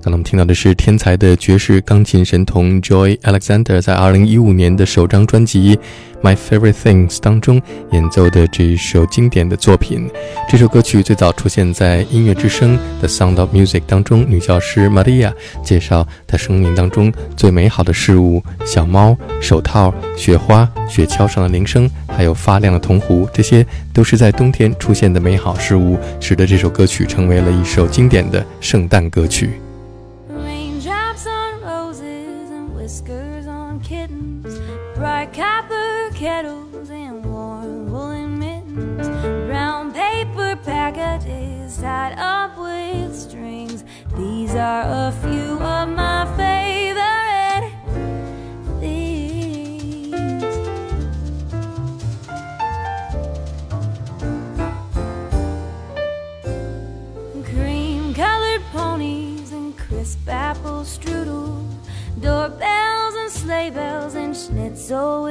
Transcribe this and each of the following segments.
刚才我们听到的是天才的爵士钢琴神童 Joy Alexander 在2015年的首张专辑《My Favorite Things》当中演奏的这一首经典的作品。这首歌曲最早出现在音乐之声的《Sound of Music》当中，女教师 Maria 介绍她生命当中最美好的事物：小猫、手套、雪花、雪橇上的铃声，还有发亮的铜壶，这些都是在冬天出现的美好事物，使得这首歌曲成为了一首经典的圣诞歌曲。Kettles and warm woolen mittens, brown paper packages tied up with strings. These are a few of my favorite things. Cream colored ponies and crisp apple strudel, doorbells and sleigh bells and schnitzel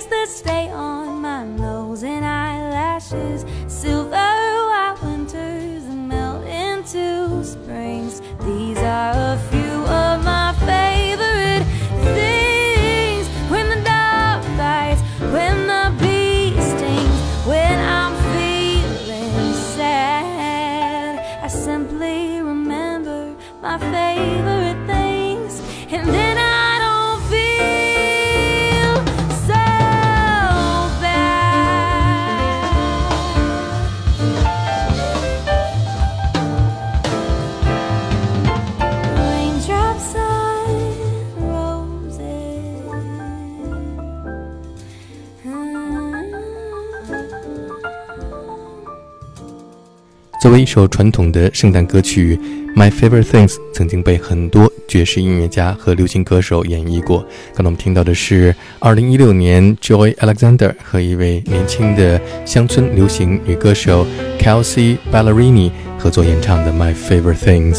snowflakes that stay on my nose 作为一首传统的圣诞歌曲，《My Favorite Things》曾经被很多爵士音乐家和流行歌手演绎过。刚才我们听到的是2016年 Joy Alexander 和一位年轻的乡村流行女歌手 Kelsey Ballerini 合作演唱的《My Favorite Things》。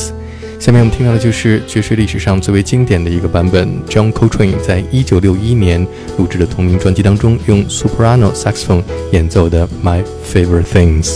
下面我们听到的就是爵士历史上最为经典的一个版本，John Coltrane 在1961年录制的同名专辑当中用 soprano saxophone 演奏的《My Favorite Things》。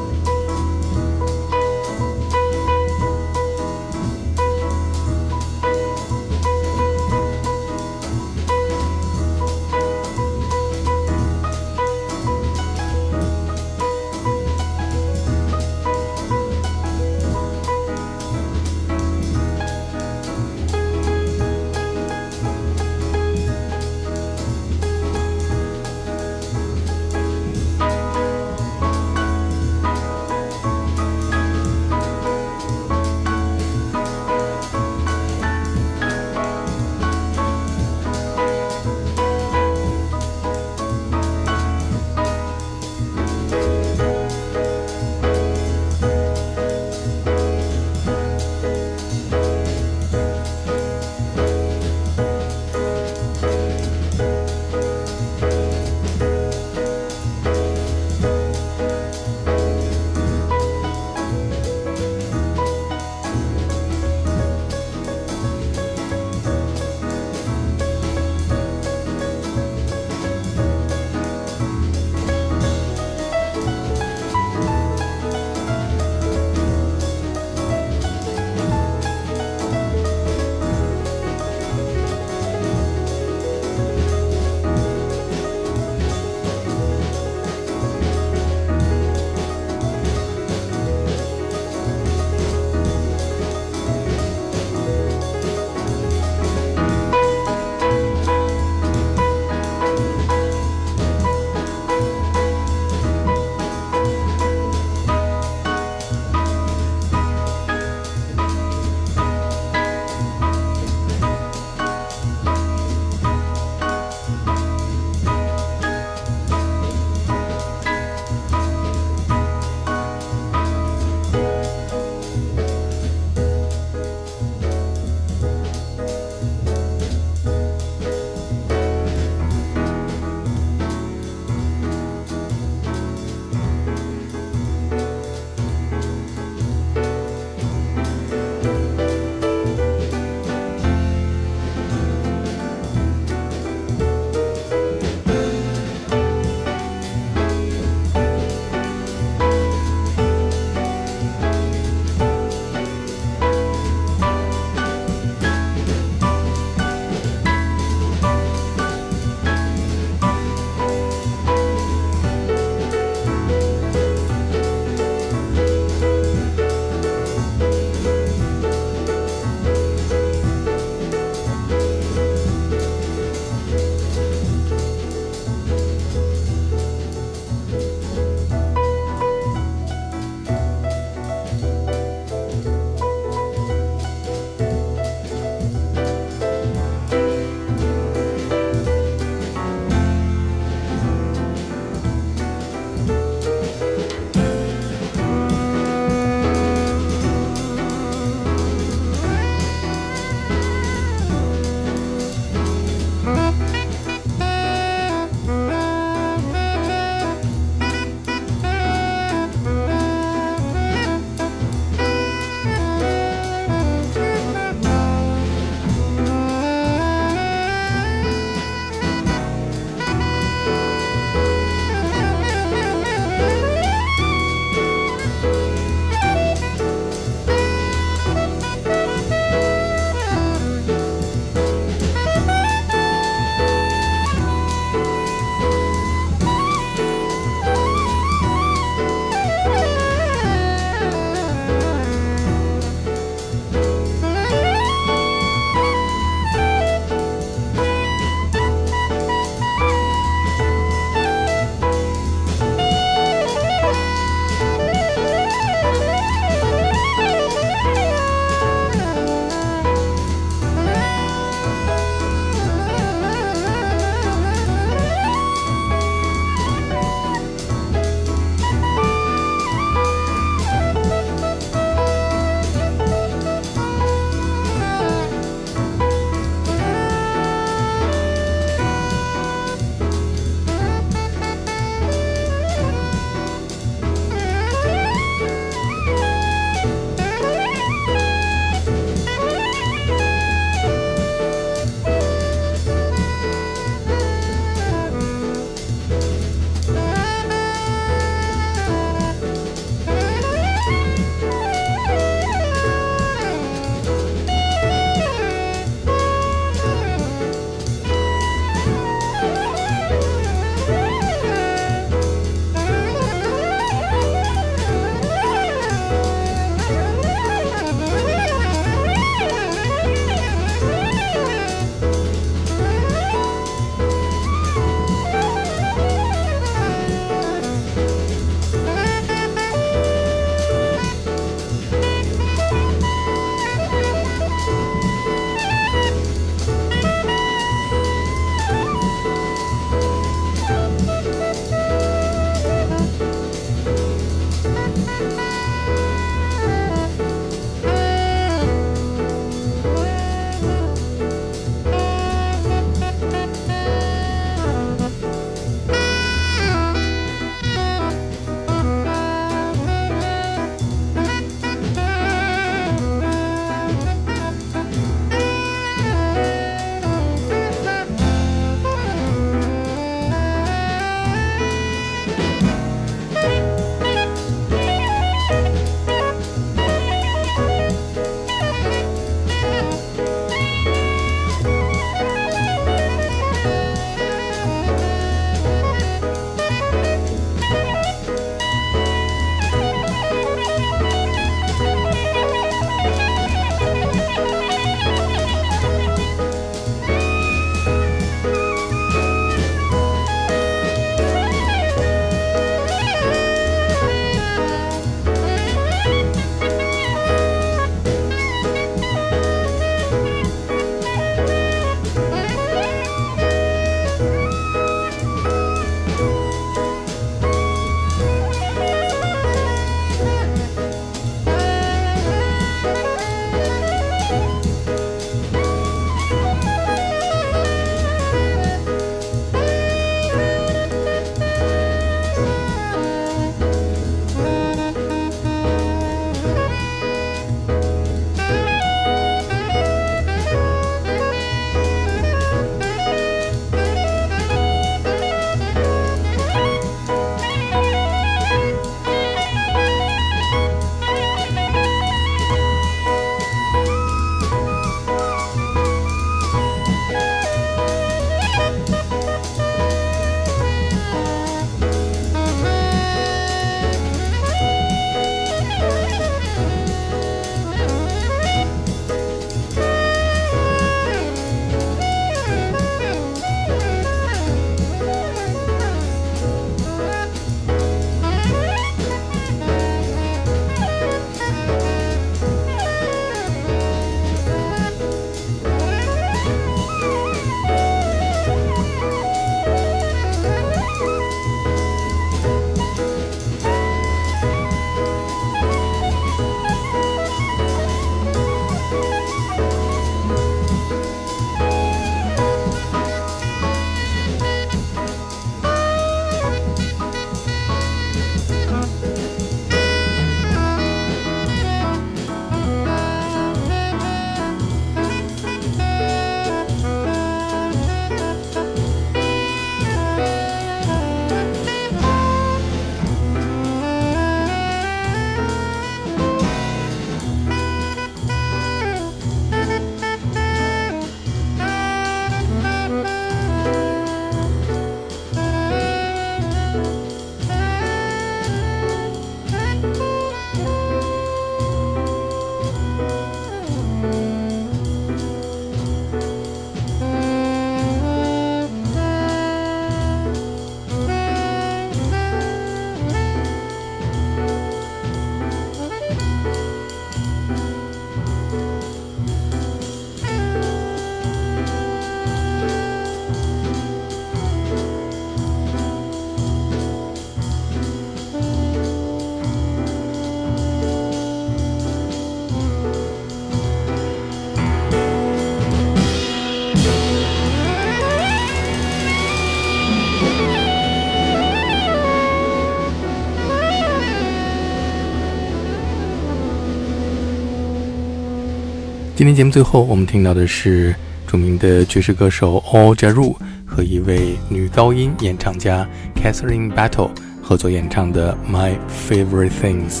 今天节目最后，我们听到的是著名的爵士歌手 All j a r u 和一位女高音演唱家 Catherine Battle 合作演唱的《My Favorite Things》。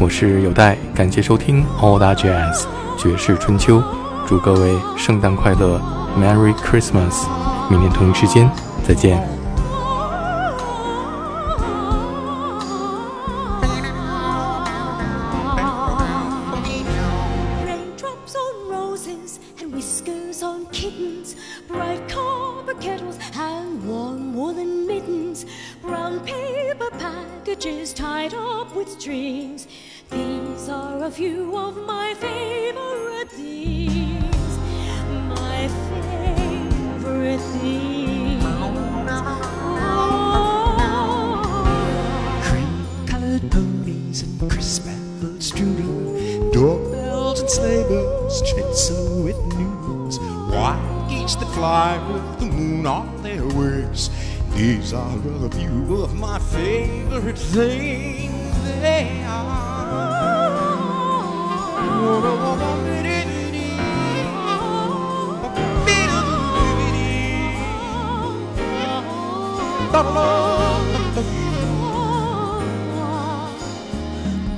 我是有代，感谢收听 All That Jazz 爵士春秋，祝各位圣诞快乐，Merry Christmas！明天同一时间再见。Fly with the moon on their wings. These are a few of my favorite things. They are.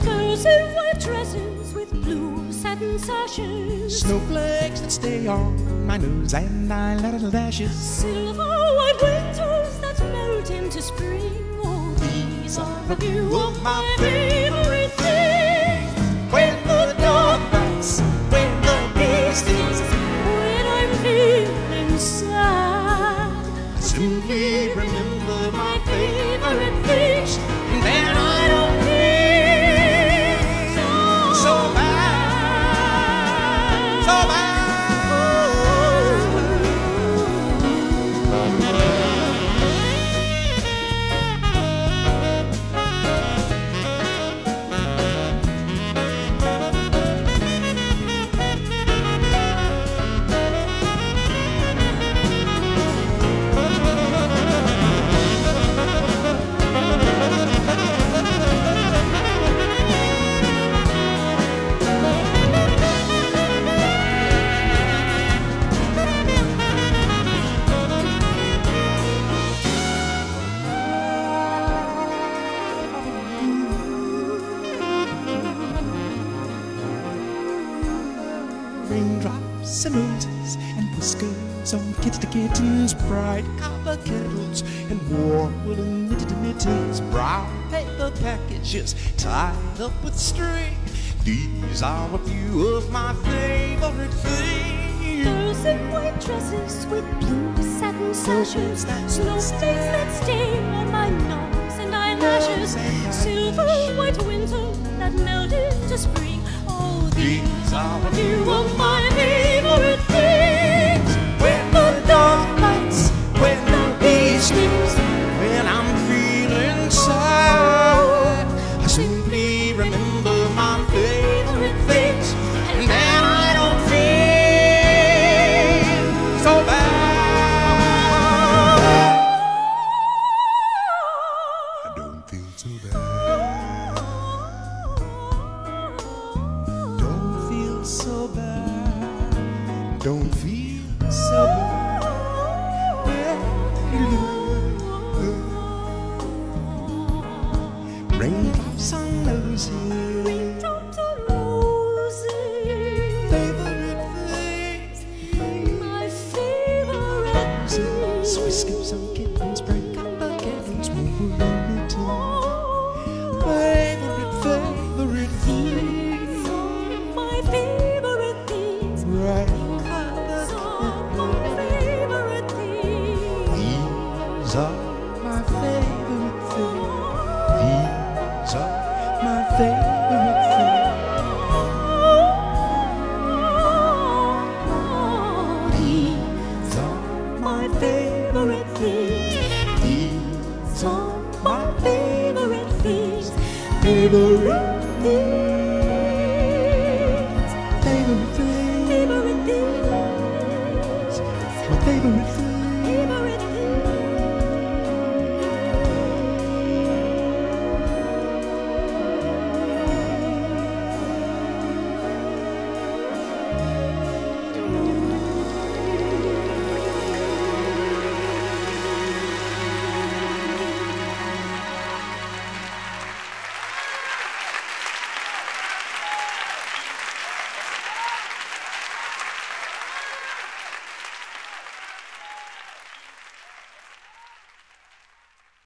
Girls in white dresses with blue satin sashes. Snowflakes that stay on my nose and eyelid lashes. Silver white winters that melt into spring. Oh, these are a few of my favorite Raindrops and roses and whiskers on kids to kittens, bright copper kettles and warm woolen knitted mittens, brown paper packages tied up with string. These are a few of my favorite things. Girls in white dresses with blue satin sashes. Snowflakes that stay on my nose and eyelashes. Silver white winter that melt into spring. These are a few of my